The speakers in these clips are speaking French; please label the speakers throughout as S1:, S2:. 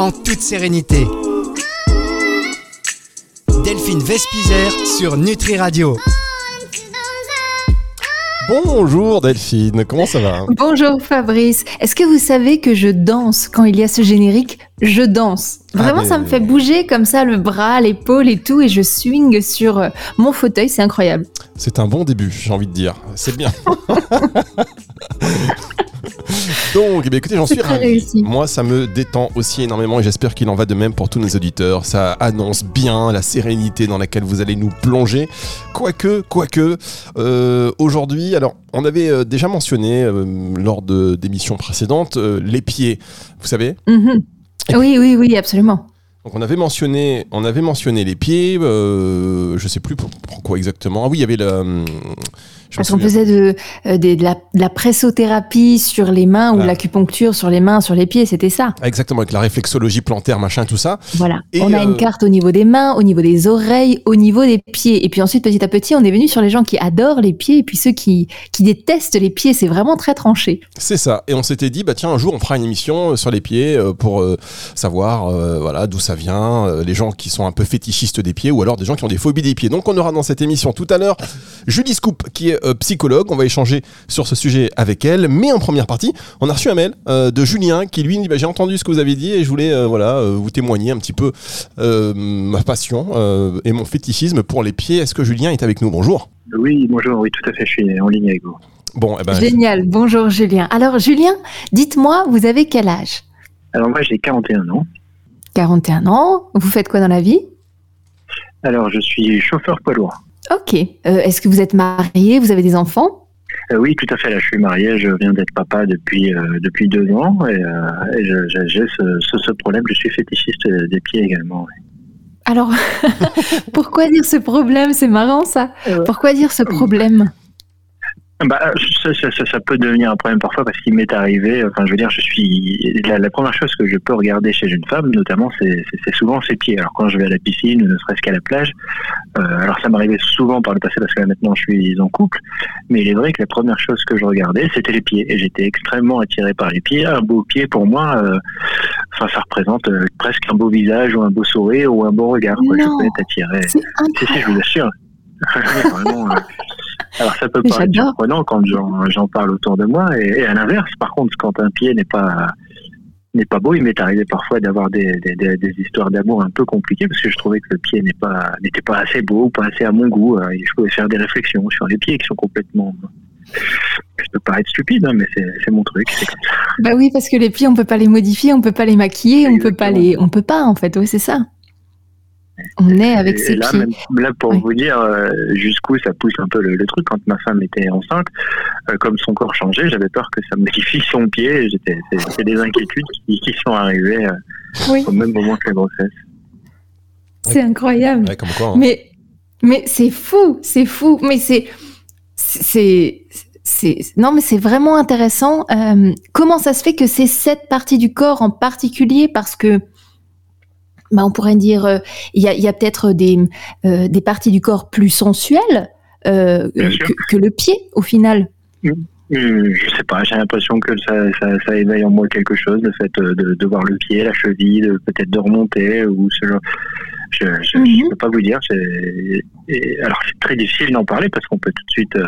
S1: en toute sérénité. Delphine Vespizer sur Nutri Radio.
S2: Bonjour Delphine, comment ça va?
S3: Bonjour Fabrice. Est-ce que vous savez que je danse quand il y a ce générique? Je danse. Vraiment,
S2: Ah, mais-
S3: ça me fait bouger comme ça le bras, l'épaule et tout, et je swing sur euh, mon fauteuil, c'est incroyable.
S2: C'est un bon début, j'ai envie de dire. C'est bien. Donc, eh bien, écoutez, j'en suis ravi.
S3: réussi.
S2: Moi, ça me détend aussi énormément et j'espère qu'il en va de même pour tous nos auditeurs. Ça annonce bien la sérénité dans laquelle vous allez nous plonger. Quoique, quoique, euh, aujourd'hui, alors, on avait euh, déjà mentionné euh, lors de d'émissions précédentes euh, les pieds, vous savez?
S3: Mhm. Oui, oui, oui, absolument.
S2: Donc on avait mentionné, on avait mentionné les pieds, je sais plus pour- pourquoi exactement. Ah oui, il y avait le. Je
S3: Parce qu'on faisait de, euh, de la, de la pressothérapie sur les mains ou
S2: Ah.
S3: de l'acupuncture sur les mains, sur les pieds, c'était ça.
S2: Exactement, avec la réflexologie plantaire, machin, tout ça.
S3: Voilà.
S2: Et,
S3: on a
S2: euh,
S3: une carte au niveau des mains, au niveau des oreilles, au niveau des pieds. Et puis ensuite, petit à petit, on est venu sur les gens qui adorent les pieds et puis ceux qui, qui détestent les pieds. C'est vraiment très tranché.
S2: C'est ça. Et on s'était dit, bah tiens, un jour on fera une émission euh, sur les pieds euh, pour euh, savoir, euh, voilà, d'où ça vient, euh, les gens qui sont un peu fétichistes des pieds ou alors des gens qui ont des phobies des pieds. Donc on aura dans cette émission tout à l'heure Julie Scoop, qui est euh, psychologue. On va échanger sur ce sujet avec elle. Mais en première partie, on a reçu un mail euh, de Julien qui lui dit, bah, j'ai entendu ce que vous avez dit et je voulais, euh, voilà, euh, vous témoigner un petit peu euh, ma passion euh, et mon fétichisme pour les pieds. Est-ce que Julien est avec nous? Bonjour.
S4: Oui, bonjour, oui, tout à fait, je suis en ligne avec vous.
S2: Bon, eh ben,
S3: Génial. Bonjour Julien. Alors Julien, dites-moi, vous avez quel âge?
S4: Alors moi j'ai 41 ans.
S3: 41 ans. Vous faites quoi dans la vie?
S4: Alors je suis chauffeur poids lourd.
S3: Ok. Euh, Est-ce que vous êtes marié? Vous avez des enfants?
S4: Euh, oui, tout à fait, là je suis marié, je viens d'être papa depuis, euh, depuis deux ans et, j'ai ce, ce, ce problème, je suis fétichiste des pieds également. oui.
S3: Alors, pourquoi dire ce problème? C'est marrant ça. Pourquoi dire ce problème?
S4: Bah, ça, ça, ça, ça peut devenir un problème parfois parce qu'il m'est arrivé, enfin je veux dire, je suis la, la première chose que je peux regarder chez une femme, notamment, c'est souvent ses pieds. Alors quand je vais à la piscine, ne serait-ce qu'à la plage, euh, alors ça m'arrivait souvent par le passé parce que là maintenant je suis en couple, mais il est vrai que la première chose que je regardais, c'était les pieds et j'étais extrêmement attiré par les pieds. Un beau pied pour moi, euh, enfin ça représente euh, presque un beau visage ou un beau sourire ou un beau regard. quoi. Je
S3: Non.
S4: peux être attiré. Si, si, je vous assure. Vraiment, euh, alors ça peut paraître surprenant quand j'en parle autour de moi, et, et à l'inverse, par contre, quand un pied n'est pas n'est pas beau, il m'est arrivé parfois d'avoir des, des, des- des histoires d'amour un peu compliquées parce que je trouvais que le pied n'est pas n'était pas assez beau, pas assez à mon goût. euh, et je pouvais faire des réflexions sur les pieds qui sont complètement. Je peux paraître stupide, hein, mais c'est mon truc. comme ça.
S3: Bah oui, parce que les pieds, on peut pas les modifier, on peut pas les maquiller, on peut pas les, on peut pas en fait. Oui, c'est ça. On est avec ses
S4: là,
S3: pieds.
S4: même- là, pour
S3: Oui.
S4: vous dire euh, jusqu'où ça pousse un peu le, le truc, quand ma femme était enceinte, euh, comme son corps changeait, j'avais peur que ça modifie son pied. C'est des inquiétudes qui, qui sont arrivées euh,
S3: Oui,
S4: au même moment que la grossesse.
S3: c'est incroyable.
S2: ouais, comme quoi. hein.
S3: Mais, mais c'est fou, c'est fou. Mais c'est, c'est, c'est, non, mais c'est vraiment intéressant. Euh, comment ça se fait que c'est cette partie du corps en particulier? Parce que, bah, on pourrait dire, euh, il y a, peut-être des, euh, des parties du corps plus sensuelles euh, que, que le pied, au final.
S4: Hum, Je sais pas, j'ai l'impression que ça, ça, ça éveille en moi quelque chose, le fait de, de voir le pied, la cheville, peut-être de remonter ou ce genre. Je ne
S3: Mhm.
S4: peux pas vous dire. et alors c'est très difficile d'en parler parce qu'on peut tout de suite euh,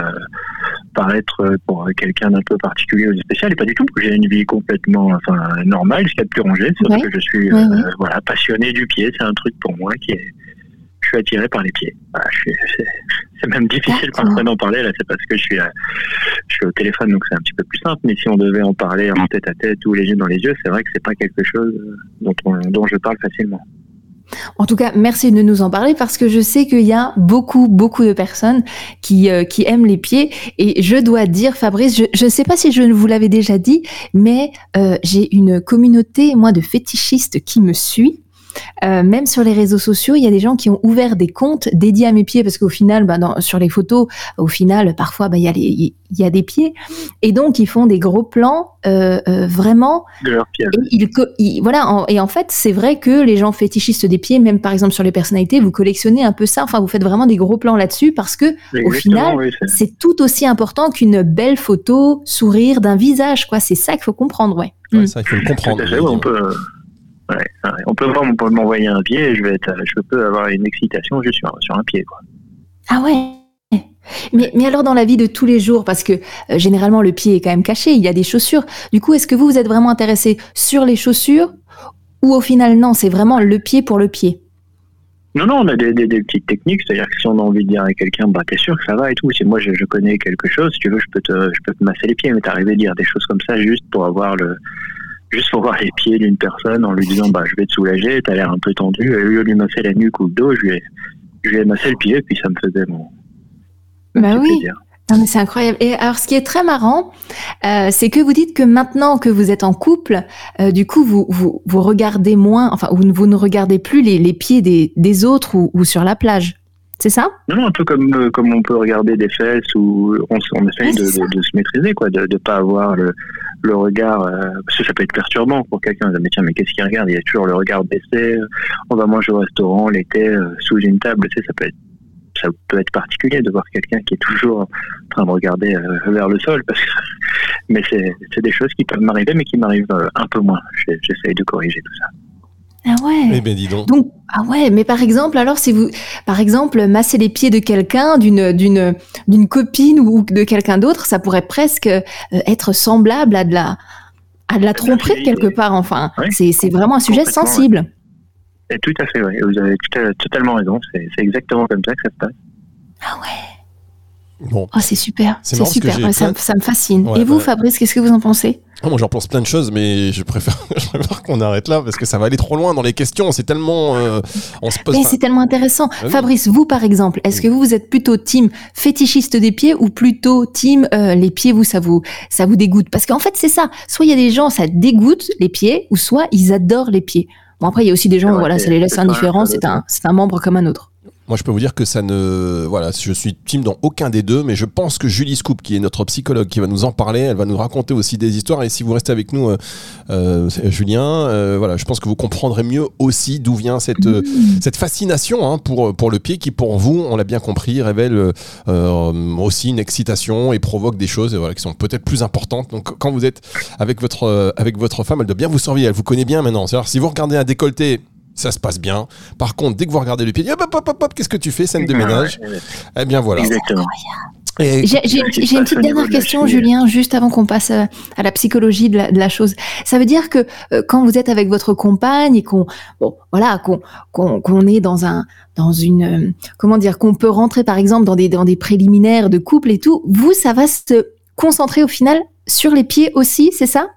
S4: paraître euh, pour quelqu'un d'un peu particulier ou de spécial et pas du tout. J'ai une vie complètement enfin normale, ce qu'il y a de plus rangé, sauf
S3: Ouais.
S4: que je suis
S3: Ouais,
S4: euh,
S3: ouais.
S4: voilà passionné du pied. C'est un truc pour moi qui est. Je suis attiré par les pieds. Voilà, c'est même difficile parfois d'en parler là. C'est parce que je suis, je suis au téléphone, donc c'est un petit peu plus simple. Mais si on devait en parler en tête à tête ou les yeux dans les yeux, c'est vrai que c'est pas quelque chose dont, on- dont je parle facilement.
S3: En tout cas, merci de nous en parler parce que je sais qu'il y a beaucoup, beaucoup de personnes qui, euh, qui aiment les pieds. Et je dois dire, Fabrice, je ne sais pas si je vous l'avais déjà dit, mais euh, j'ai une communauté, moi, de fétichistes qui me suit. Euh, même sur les réseaux sociaux, il y a des gens qui ont ouvert des comptes dédiés à mes pieds parce qu'au final, bah, dans, sur les photos, au final, parfois, bah, il y, a les- il y a des pieds. Et donc, ils font des gros plans euh, euh, vraiment
S4: De leur pied.
S3: et, voilà, en- et en fait, c'est vrai que les gens fétichistes des pieds, même par exemple sur les personnalités, vous collectionnez un peu ça. Enfin, vous faites vraiment des gros plans là-dessus parce que
S4: Exactement,
S3: final,
S4: oui, c'est-
S3: tout aussi important qu'une belle photo, sourire d'un visage. quoi. C'est ça qu'il faut comprendre, ouais.
S2: Ouais,
S3: Mm.
S2: ça, il faut le comprendre.
S4: fait, on peut. Euh, Ouais, ouais. On peut m'envoyer un pied et je vais être, je peux avoir une excitation juste sur, sur un pied. Quoi.
S3: Ah ouais. Mais, mais alors dans la vie de tous les jours, parce que euh, généralement le pied est quand même caché, il y a des chaussures. Du coup, est-ce que vous vous êtes vraiment intéressé sur les chaussures ou au final non, c'est vraiment le pied pour le pied?
S4: Non, non, on a des, des, des petites techniques, c'est-à-dire que si on a envie de dire à quelqu'un, bah t'es sûr que ça va et tout, si moi je, je connais quelque chose, si tu veux, je peux te, je peux te masser les pieds, mais t'arriver à dire des choses comme ça juste pour avoir le, juste pour voir les pieds d'une personne en lui disant, bah je vais te soulager, t'as l'air un peu tendu, et au lieu de lui masser la nuque ou le dos, je lui ai, je lui ai massé le pied, et puis ça me faisait mon,
S3: Bah oui.
S4: plaisir.
S3: Non, mais c'est incroyable. Et alors, ce qui est très marrant, euh, c'est que vous dites que maintenant que vous êtes en couple, euh, du coup, vous, vous, vous regardez moins, enfin, vous, ne- vous ne regardez plus les, les pieds des, des autres ou, ou sur la plage. C'est ça?
S4: Non, non, un peu comme, euh, comme on peut regarder des fesses où on, on essaye
S3: Ouais,
S4: de, se maîtriser, quoi, de ne pas avoir le, le regard, euh, parce que ça peut être perturbant pour quelqu'un, mais tiens, mais qu'est-ce qu'il regarde Il y a toujours le regard baissé, euh, on va manger au restaurant l'été euh, sous une table, tu sais, ça peut être ça peut être particulier de voir quelqu'un qui est toujours en train de regarder euh, vers le sol, parce que, mais c'est des choses qui peuvent m'arriver, mais qui m'arrivent un peu moins. J'essaye de corriger tout ça.
S3: Ah ouais.
S2: Eh bien, dis donc.
S3: Donc, ah ouais, mais par exemple, alors si vous, par exemple, masser les pieds de quelqu'un, d'une, d'une, d'une copine ou de quelqu'un d'autre, ça pourrait presque euh, être semblable à de la, à de la tromperie
S4: oui.
S3: quelque part. Enfin,
S4: Oui,
S3: c'est, c'est vraiment un sujet sensible.
S4: Et tout à fait, oui. Vous avez tout à- totalement raison. C'est c'est exactement comme ça que ça se passe.
S3: Ah ouais.
S2: Bon.
S3: Oh, c'est super.
S2: C'est
S3: super. Ouais, ça,
S2: plein
S3: me- ça me fascine.
S2: Ouais,
S3: Et vous,
S2: bah-
S3: Fabrice, qu'est-ce que vous en pensez?
S2: Ah, moi, j'en pense plein de choses, mais je préfère, je préfère qu'on arrête là parce que ça va aller trop loin dans les questions. C'est tellement, euh, on se pose.
S3: Mais c'est tellement intéressant.
S2: oui.
S3: Fabrice, vous, par exemple, est-ce que vous, vous êtes plutôt team fétichiste des pieds ou plutôt team euh, les pieds, vous, ça vous, ça vous dégoûte? Parce qu'en fait, c'est ça. Soit il y a des gens, ça dégoûte les pieds, ou soit ils adorent les pieds. Bon, après, il y a aussi des gens,
S4: Ouais,
S3: voilà,
S4: c'est-
S3: ça les laisse indifférents, c'est un, c'est un membre comme un autre.
S2: Moi, je peux vous dire que ça ne, voilà, je suis team dans aucun des deux, mais je pense que Julie Scoop, qui est notre psychologue, qui va nous en parler, elle va nous raconter aussi des histoires. Et si vous restez avec nous, euh, euh, Julien, euh, voilà, je pense que vous comprendrez mieux aussi d'où vient cette cette fascination hein, pour pour le pied, qui pour vous, on l'a bien compris, révèle aussi une excitation et provoque des choses, voilà, qui sont peut-être plus importantes. Donc, quand vous êtes avec votre avec votre femme, elle doit bien vous surveiller, elle vous connaît bien maintenant. C'est-à-dire, si vous regardez un décolleté. Ça se passe bien. Par contre, dès que vous regardez le pied, hop, hop, hop, hop, qu'est-ce que tu fais? Scène de ménage. Eh bien voilà.
S4: Exactement.
S3: J'ai une, petite dernière question, Julien, juste avant qu'on passe euh, à la psychologie de la, de la chose. Ça veut dire que euh, quand vous êtes avec votre compagne et qu'on, bon, voilà, qu'on qu'on qu'on est dans un, dans une, euh, comment dire, qu'on peut rentrer par exemple dans des dans des préliminaires de couple et tout, vous, ça va se concentrer au final sur les pieds aussi, c'est ça?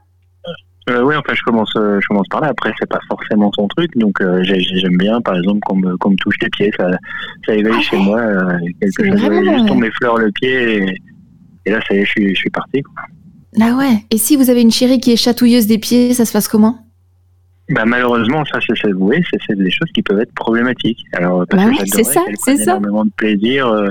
S4: Euh, oui, enfin, je commence, euh, je commence par là. Après, c'est pas forcément son truc, donc euh, j'ai- j'aime bien, par exemple, qu'on me, qu'on me touche les pieds. Ça, ça éveille
S3: Ah
S4: chez moi euh, quelque chose. Juste on m'effleure le pied et, et là, ça y est, je suis, je suis parti. quoi.
S3: Ah ouais. Et si vous avez une chérie qui est chatouilleuse des pieds, ça se passe comment?
S4: Bah, malheureusement, ça, c'est oui, c'est c'est des choses qui peuvent être problématiques. Alors, parce
S3: Bah
S4: que j'adorais
S3: c'est ça, c'est ça.
S4: énormément de plaisir euh,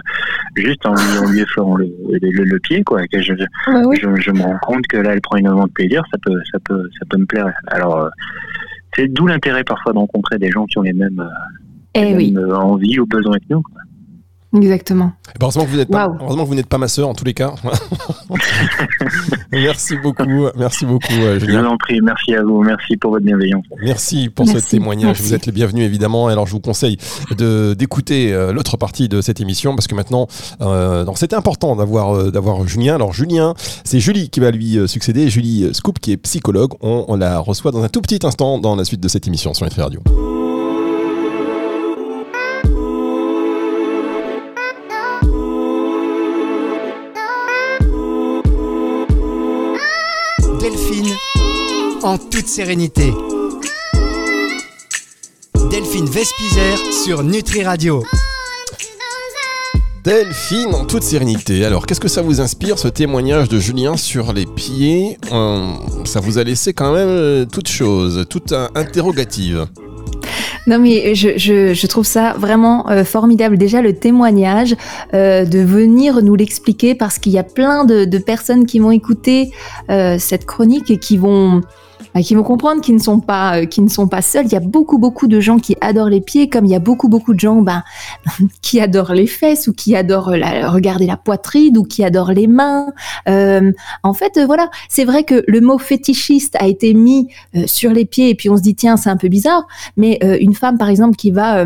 S4: juste en lui, en lui effleurant le, le, le- pied, quoi. Que je, je, je me rends compte que là, elle prend énormément de plaisir, ça peut, ça peut, ça peut me plaire. Alors, euh, c'est d'où l'intérêt parfois de rencontrer des gens qui ont les mêmes, euh,
S3: Eh
S4: les
S3: oui,
S4: mêmes, euh, envies ou besoins que nous. quoi.
S3: Exactement.
S2: Eh ben, heureusement que vous n'êtes pas, heureusement que vous n'êtes pas ma sœur en tous les cas. merci beaucoup, merci beaucoup, euh,
S4: Je vous
S2: Julien.
S4: en prie, merci à vous, merci pour votre bienveillance.
S2: Merci pour ce témoignage.
S3: merci.
S2: Vous êtes les bienvenus évidemment. Alors je vous conseille de d'écouter euh, l'autre partie de cette émission parce que maintenant, euh, donc c'était important d'avoir euh, d'avoir Julien. Alors Julien, c'est Julie qui va lui succéder. Julie Scoop qui est psychologue. On, on la reçoit dans un tout petit instant dans la suite de cette émission sur Nutri Radio.
S1: En toute sérénité. Delphine Vespizer sur Nutri Radio.
S2: Delphine, en toute sérénité. Alors, qu'est-ce que ça vous inspire, ce témoignage de Julien sur les pieds? Euh, Ça vous a laissé quand même euh, toute chose, toute euh, interrogative.
S3: Non mais je, je, je trouve ça vraiment euh, formidable. Déjà le témoignage euh, de venir nous l'expliquer parce qu'il y a plein de, de personnes qui vont écouter euh, cette chronique et qui vont qui vont comprendre qu'ils ne sont pas euh, qui ne sont pas seuls. Il y a beaucoup beaucoup de gens qui adorent les pieds, comme il y a beaucoup beaucoup de gens ben, qui adorent les fesses ou qui adorent la, regarder la poitrine ou qui adorent les mains. Euh, en fait, euh, voilà, c'est vrai que le mot fétichiste a été mis sur les pieds et puis on se dit tiens c'est un peu bizarre, mais une femme par exemple qui va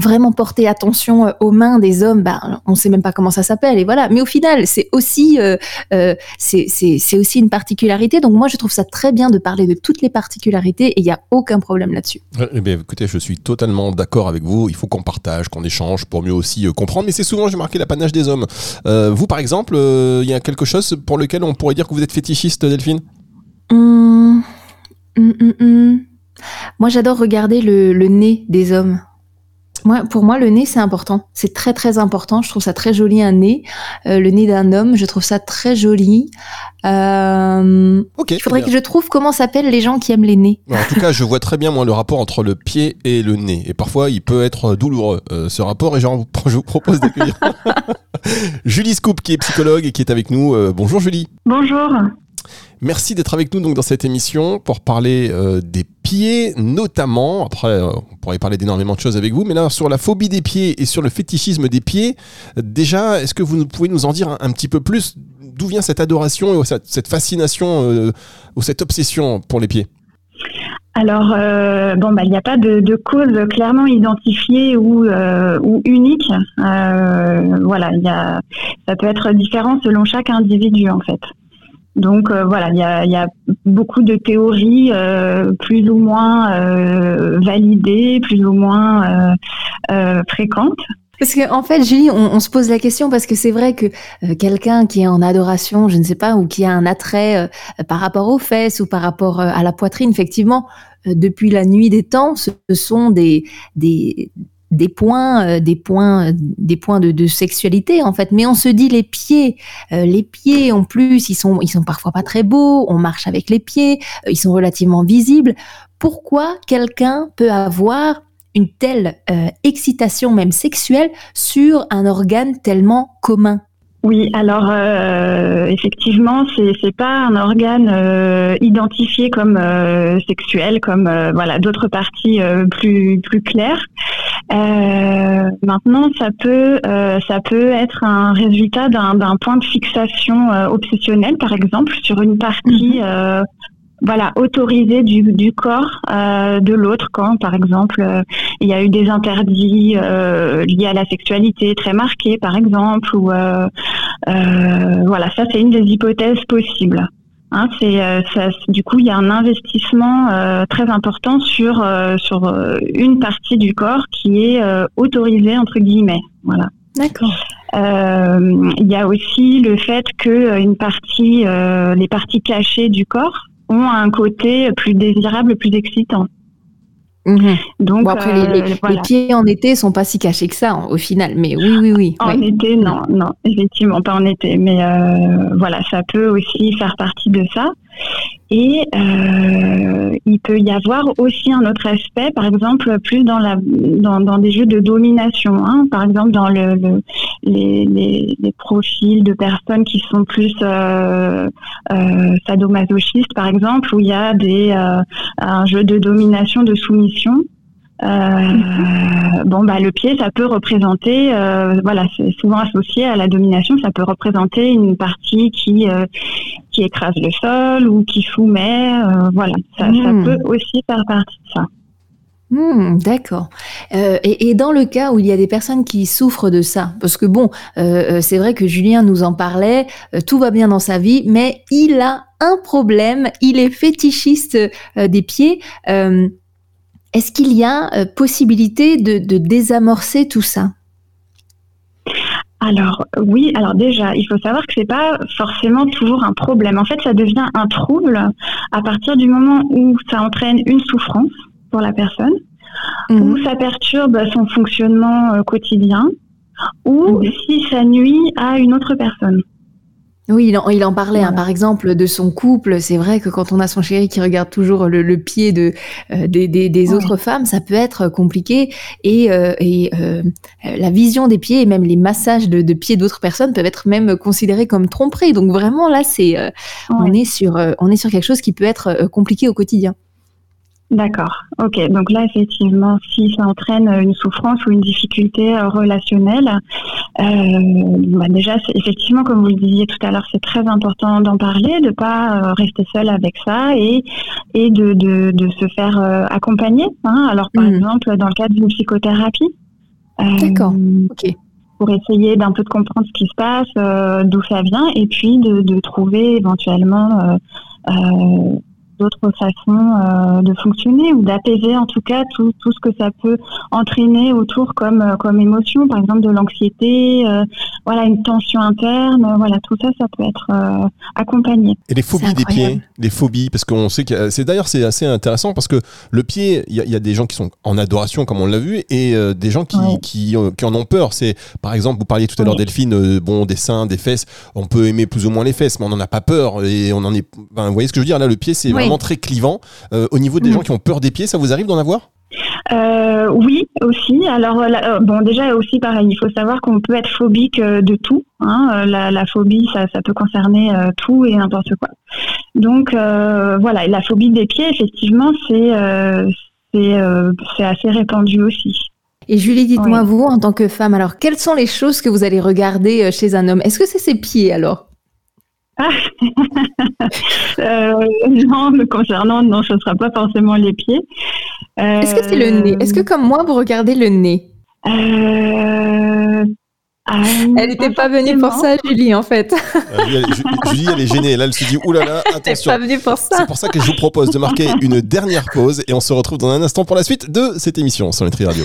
S3: vraiment porter attention euh, aux mains des hommes, ben, on ne sait même pas comment ça s'appelle, et voilà. Mais au final, c'est aussi, euh, euh, c'est aussi une particularité. Donc moi, je trouve ça très bien de parler de toutes les particularités, et il n'y a aucun problème là-dessus.
S2: Eh bien, écoutez, je suis totalement d'accord avec vous. Il faut qu'on partage, qu'on échange pour mieux aussi comprendre. Mais c'est souvent, j'ai marqué l'apanage des hommes. vous, par exemple, il y a quelque chose pour lequel on pourrait dire que vous êtes fétichiste, Delphine?
S3: Hum, hum, hum, Moi, j'adore regarder le nez des hommes pour moi, le nez, c'est important. C'est très, très important. Je trouve ça très joli, un nez. Euh, le nez d'un homme, je trouve ça très joli. Euh, il faudrait que je trouve comment s'appellent les gens qui aiment les nez.
S2: En tout cas, je vois très bien, moi, le rapport entre le pied et le nez. Et parfois, il peut être douloureux, euh, ce rapport. Et genre, je vous propose d'accueillir Julie Scoop, qui est psychologue et qui est avec nous. bonjour, Julie.
S5: Bonjour.
S2: Merci d'être avec nous donc dans cette émission pour parler euh, des pieds notamment. Après, euh, on pourrait parler d'énormément de choses avec vous, mais là sur la phobie des pieds et sur le fétichisme des pieds, déjà, est-ce que vous pouvez nous en dire un, petit peu plus? D'où vient cette adoration et cette fascination euh, ou cette obsession pour les pieds?
S5: Alors, bon, bah, il n'y a pas de, cause clairement identifiée ou, unique. voilà, y a, ça peut être différent selon chaque individu en fait. Donc euh, voilà, il y a, beaucoup de théories euh, plus ou moins euh, validées, plus ou moins fréquentes.
S3: Parce qu'en en fait, Julie, on, se pose la question parce que c'est vrai que quelqu'un qui est en adoration, je ne sais pas, ou qui a un attrait par rapport aux fesses ou par rapport à la poitrine, effectivement, depuis la nuit des temps, ce sont des, des, des points, euh, des points, euh, des points de, sexualité en fait. Mais on se dit les pieds, euh, les pieds en plus, ils sont, ils sont parfois pas très beaux. On marche avec les pieds, ils sont relativement visibles. Pourquoi quelqu'un peut avoir une telle excitation même sexuelle sur un organe tellement commun?
S5: Oui, alors euh, effectivement, c'est c'est pas un organe euh, identifié comme euh, sexuel, comme euh, voilà d'autres parties plus plus claires. maintenant, ça peut ça peut être un résultat d'un d'un point de fixation obsessionnel, par exemple, sur une partie mhm voilà, autoriser du, du corps euh, de l'autre quand, par exemple, euh, il y a eu des interdits euh, liés à la sexualité très marqués, par exemple, ou euh, voilà, ça c'est une des hypothèses possibles. Hein, c'est ça, du coup il y a un investissement très important sur sur une partie du corps qui est autorisée entre guillemets. Voilà.
S3: D'accord.
S5: Il y a aussi le fait que une partie, les parties cachées du corps ont un côté plus désirable, plus excitant.
S3: Mhm. Donc après les, euh, pieds en été sont pas si cachés que ça au final, mais oui oui oui.
S5: En été non non effectivement pas en été, mais euh, voilà ça peut aussi faire partie de ça. Et euh, il peut y avoir aussi un autre aspect, par exemple, plus dans, la, dans, dans des jeux de domination. Hein. Par exemple, dans le, le les, les, les, profils de personnes qui sont plus euh, euh, sadomasochistes, par exemple, où il y a des, euh, un jeu de domination, de soumission. Euh, bon, bah, le pied, ça peut représenter, euh, voilà, c'est souvent associé à la domination, ça peut représenter une partie qui euh, qui écrase le sol ou qui soumet, voilà, ça, hmm. peut aussi faire partie de ça.
S3: Hmm, d'accord. et, et, dans le cas où il y a des personnes qui souffrent de ça, parce que bon, c'est vrai que Julien nous en parlait, tout va bien dans sa vie, mais il a un problème, il est fétichiste des pieds. Est-ce qu'il y a euh, possibilité de, désamorcer tout ça?
S5: Alors oui, alors déjà, il faut savoir que c'est pas forcément toujours un problème. En fait, ça devient un trouble à partir du moment où ça entraîne une souffrance pour la personne, où mhm. ça perturbe son fonctionnement euh, quotidien, ou mhm. si ça nuit à une autre personne.
S3: Oui, il en, il en parlait, hein, par exemple, de son couple. C'est vrai que quand on a son chéri qui regarde toujours le, le pied de, euh, des, des, des autres femmes, ça peut être compliqué. Et, euh, et euh, la vision des pieds et même les massages de, de pieds d'autres personnes peuvent être même considérés comme tromperies. Donc vraiment, là, c'est on est sur on est sur quelque chose qui peut être compliqué au quotidien.
S5: D'accord. Ok. Donc là, effectivement, si ça entraîne une souffrance ou une difficulté euh, relationnelle, euh, bah déjà, effectivement, comme vous le disiez tout à l'heure, c'est très important d'en parler, de pas euh, rester seul avec ça et et de de, de se faire euh, accompagner. Hein. Alors, par mmh. exemple, dans le cadre d'une psychothérapie.
S3: D'accord. Ok
S5: pour essayer d'un peu de comprendre ce qui se passe, euh, d'où ça vient, et puis de, de trouver éventuellement euh, d'autres façons euh, de fonctionner ou d'apaiser en tout cas tout, tout, ce que ça peut entraîner autour comme, euh, comme émotion, par exemple de l'anxiété, euh, voilà, une tension interne, voilà, tout ça, ça peut être accompagné.
S2: Et les phobies des pieds, les phobies, parce qu'on sait que c'est d'ailleurs c'est assez intéressant parce que le pied, il y, y, a des gens qui sont en adoration comme on l'a vu et des gens qui, qui, qui, en ont peur. C'est par exemple, vous parliez tout à l'heure Delphine, bon des seins, des fesses, on peut aimer plus ou moins les fesses, mais on n'en a pas peur et on en est. vous voyez ce que je veux dire? Là, le pied c'est vraiment très clivant. Euh, au niveau des mm. gens qui ont peur des pieds, ça vous arrive d'en avoir?
S5: Euh, oui, aussi. Alors, euh, bon, déjà aussi pareil, il faut savoir qu'on peut être phobique de tout. Hein. La, phobie, ça, peut concerner tout et n'importe quoi. Donc, voilà, la phobie des pieds, effectivement, c'est c'est assez répandu aussi.
S3: Et Julie, dites-moi vous, en tant que femme, alors quelles sont les choses que vous allez regarder chez un homme? Est-ce que c'est ses pieds alors?
S5: euh, non, me concernant, non, ce ne sera pas forcément les pieds.
S3: Est-ce que c'est le nez? Est-ce que comme moi, vous regardez le nez?
S5: Euh...
S3: Ah, elle n'était pas, venue pour ça, Julie, en fait.
S2: Euh, Julie, elle, est gênée. Là, elle se dit, oulala, attention.
S3: Elle n'est pas venue pour ça.
S2: C'est pour ça que je vous propose de marquer une dernière pause et on se retrouve dans un instant pour la suite de cette émission sur Nutri Radio.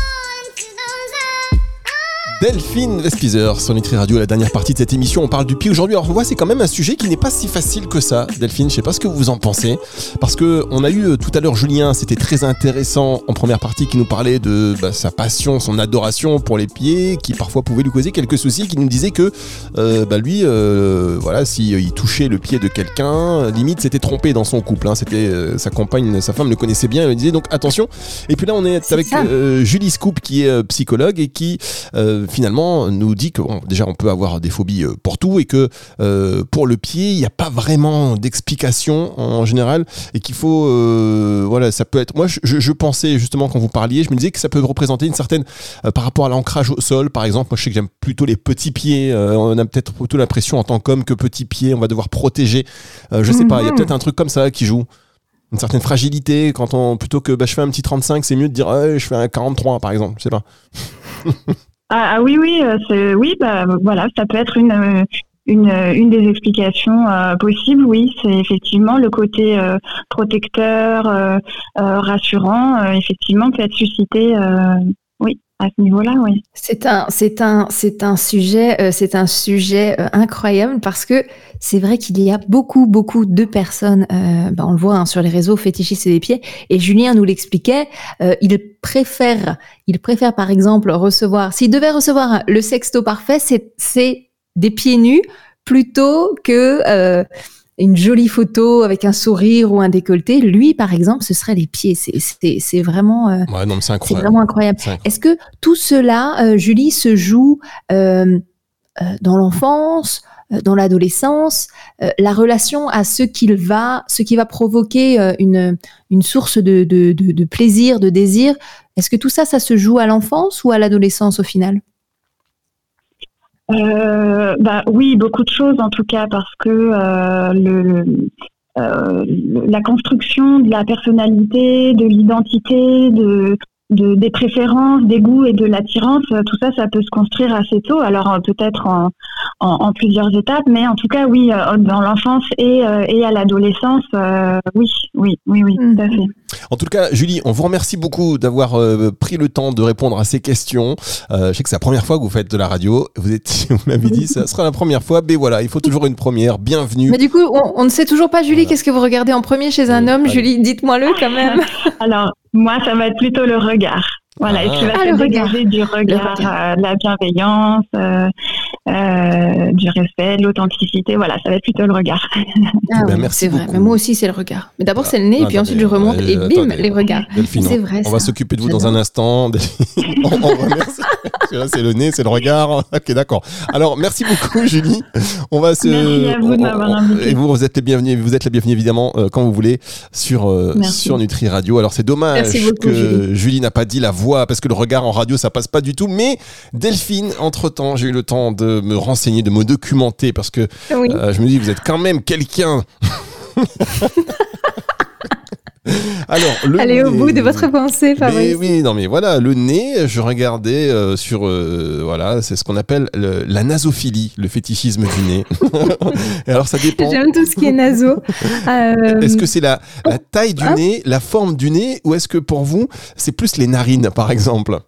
S2: Delphine Vespizer sur Nutri Radio, la dernière partie de cette émission. On parle du pied aujourd'hui. Alors, vois, c'est quand même un sujet qui n'est pas si facile que ça, Delphine. Je sais pas ce que vous en pensez. Parce que on a eu euh, tout à l'heure Julien, c'était très intéressant en première partie, qui nous parlait de bah, sa passion, son adoration pour les pieds, qui parfois pouvait lui causer quelques soucis, qui nous disait que euh, bah, lui, euh, voilà, s'il il touchait le pied de quelqu'un, limite, c'était trompé dans son couple. Hein. C'était sa compagne, sa femme le connaissait bien, elle lui disait donc attention. Et puis là, on est, avec Julie Scoop, qui est psychologue et qui finalement nous dit que déjà on peut avoir des phobies euh, pour tout et que euh, pour le pied il n'y a pas vraiment d'explication en général et qu'il faut euh, voilà ça peut être moi je, je, pensais justement quand vous parliez je me disais que ça peut représenter une certaine par rapport à l'ancrage au sol par exemple moi je sais que j'aime plutôt les petits pieds on a peut-être plutôt l'impression en tant qu'homme que petit pied on va devoir protéger je sais pas il y a mhm. peut-être un truc comme ça qui joue une certaine fragilité quand on plutôt que bah, je fais un petit 35 c'est mieux de dire je fais un 43 par exemple je sais pas
S5: Ah, ah, oui, oui, euh, oui, bah voilà, ça peut être une euh, une, une des explications euh, possibles, oui, c'est effectivement le côté protecteur, rassurant, effectivement, peut être suscité,
S3: C'est un, c'est c'est sujet, c'est un sujet incroyable parce que c'est vrai qu'il y a beaucoup, beaucoup de personnes, bah, on le voit hein, sur les réseaux fétichistes des pieds, et Julien nous l'expliquait, il préfère, par exemple recevoir, s'il devait recevoir le sexto parfait, c'est des pieds nus plutôt que euh, une jolie photo avec un sourire ou un décolleté. Lui, par exemple, ce serait les pieds. C'est vraiment, euh,
S2: c'est
S3: vraiment incroyable. Est-ce que tout cela, euh, Julie, se joue dans l'enfance, dans l'adolescence, la relation à ce qu'il va, ce qui va provoquer une, une source de, de, de, plaisir, de désir? Est-ce que tout ça, ça se joue à l'enfance ou à l'adolescence au final?
S5: euh, bah, Oui, beaucoup de choses en tout cas, parce que euh, le, euh, la construction de la personnalité, de l'identité, de, de, des préférences, des goûts et de l'attirance, euh, tout ça, ça peut se construire assez tôt. Alors euh, peut-être en, en, plusieurs étapes, mais en tout cas, oui, euh, dans l'enfance et, et à l'adolescence, oui, oui, oui, oui, tout à fait.
S2: En tout cas, Julie, on vous remercie beaucoup d'avoir pris le temps de répondre à ces questions. je sais que c'est la première fois que vous faites de la radio. Vous êtes, vous m'avez dit, ça sera la première fois, mais voilà, il faut toujours une première. Bienvenue.
S3: Mais du coup, on, ne sait toujours pas, Julie, qu'est-ce que vous regardez en premier chez un homme Julie, dites-moi le quand même.
S5: Alors, moi, ça va être plutôt le regard. Voilà, est-ce qu'il va ah, se dégager du regard, euh, de la bienveillance, euh, euh, du respect, de l'authenticité Voilà, ça va être plutôt le regard.
S3: Ah, ben, merci c'est vrai. Mais moi aussi, c'est le regard. Mais d'abord, c'est le nez, et puis ensuite, je remonte, et bim, les regards.
S2: C'est vrai. On va s'occuper de vous dans un instant. on, remercie. C'est le nez, c'est le regard. Ok, d'accord. Alors, merci beaucoup, Julie. On va se.
S5: Merci à vous de m'avoir invité.
S2: Et vous, vous êtes les bienvenus. Vous êtes la bienvenue évidemment quand vous voulez sur sur Nutri Radio. Alors, c'est dommage que Julie n'a pas dit la voix parce que le regard en radio ça passe pas du tout. Mais Delphine, entre temps, j'ai eu le temps de me renseigner, de me documenter parce que euh, je me dis vous êtes quand même quelqu'un.
S3: Alors, le Allez au bout de votre pensée, Fabrice.
S2: oui, non, mais voilà, le nez, je regardais euh, sur, euh, voilà, c'est ce qu'on appelle la nasophilie, le fétichisme du nez. alors, ça dépend.
S3: J'aime tout ce qui est naso.
S2: Est-ce que c'est la, la taille du nez, la forme du nez, ou est-ce que pour vous, c'est plus les narines, par exemple?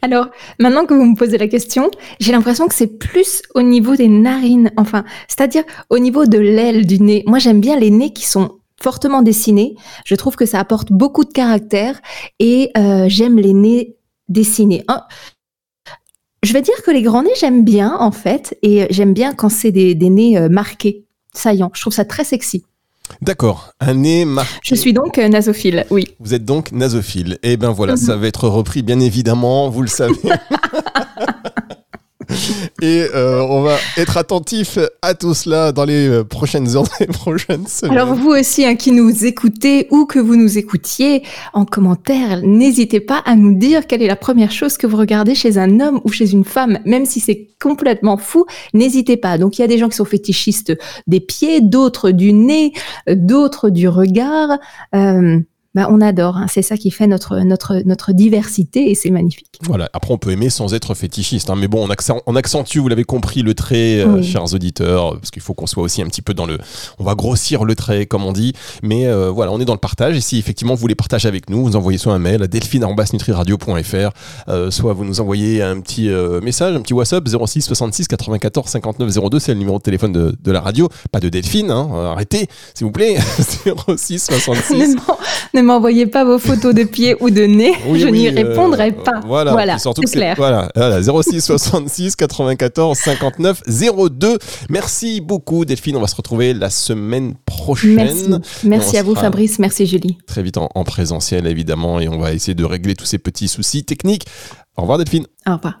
S3: Alors, maintenant que vous me posez la question, j'ai l'impression que c'est plus au niveau des narines, enfin, c'est-à-dire au niveau de l'aile du nez. Moi, j'aime bien les nez qui sont fortement dessinés. Je trouve que ça apporte beaucoup de caractère et euh, j'aime les nez dessinés. je vais dire que les grands nez, j'aime bien en fait, et j'aime bien quand c'est des, nez euh, marqués, saillants. Je trouve ça très sexy.
S2: D'accord, un nez marqué.
S3: Je suis donc euh, nasophile, oui.
S2: Vous êtes donc nasophile. Eh bien voilà, ça va être repris bien évidemment, vous le savez. Et euh, on va être attentif à tout cela dans les euh, prochaines heures, les prochaines semaines.
S3: Alors vous aussi, hein, qui nous écoutez ou que vous nous écoutiez, en commentaire, n'hésitez pas à nous dire quelle est la première chose que vous regardez chez un homme ou chez une femme, même si c'est complètement fou, n'hésitez pas. Donc il y a des gens qui sont fétichistes des pieds, d'autres du nez, euh, d'autres du regard. Euh, bah, on adore. Hein. C'est ça qui fait notre, notre, notre diversité et c'est magnifique.
S2: Voilà. Après, on peut aimer sans être fétichiste. Hein. Mais bon, on, accentue, vous l'avez compris, le trait, euh, chers auditeurs, parce qu'il faut qu'on soit aussi un petit peu dans le. On va grossir le trait, comme on dit. Mais euh, voilà, on est dans le partage. Et si effectivement vous voulez partager avec nous, vous envoyez soit un mail à delphine.nutriradio.fr, euh, soit vous nous envoyez un petit message, un petit WhatsApp 06 66 94 59 02. C'est le numéro de téléphone de, la radio. Pas de Delphine. Hein. Arrêtez, s'il vous plaît. 06 66
S3: ne m'envoyez pas vos photos de pieds ou de nez, je n'y euh, répondrai pas.
S2: Voilà, voilà c'est clair. Voilà, 06 66 94 59 02. Merci beaucoup Delphine, on va se retrouver la semaine prochaine.
S3: Merci, merci à vous Fabrice, merci Julie.
S2: Très vite en, en présentiel évidemment et on va essayer de régler tous ces petits soucis techniques. Au revoir Delphine.
S3: Au revoir.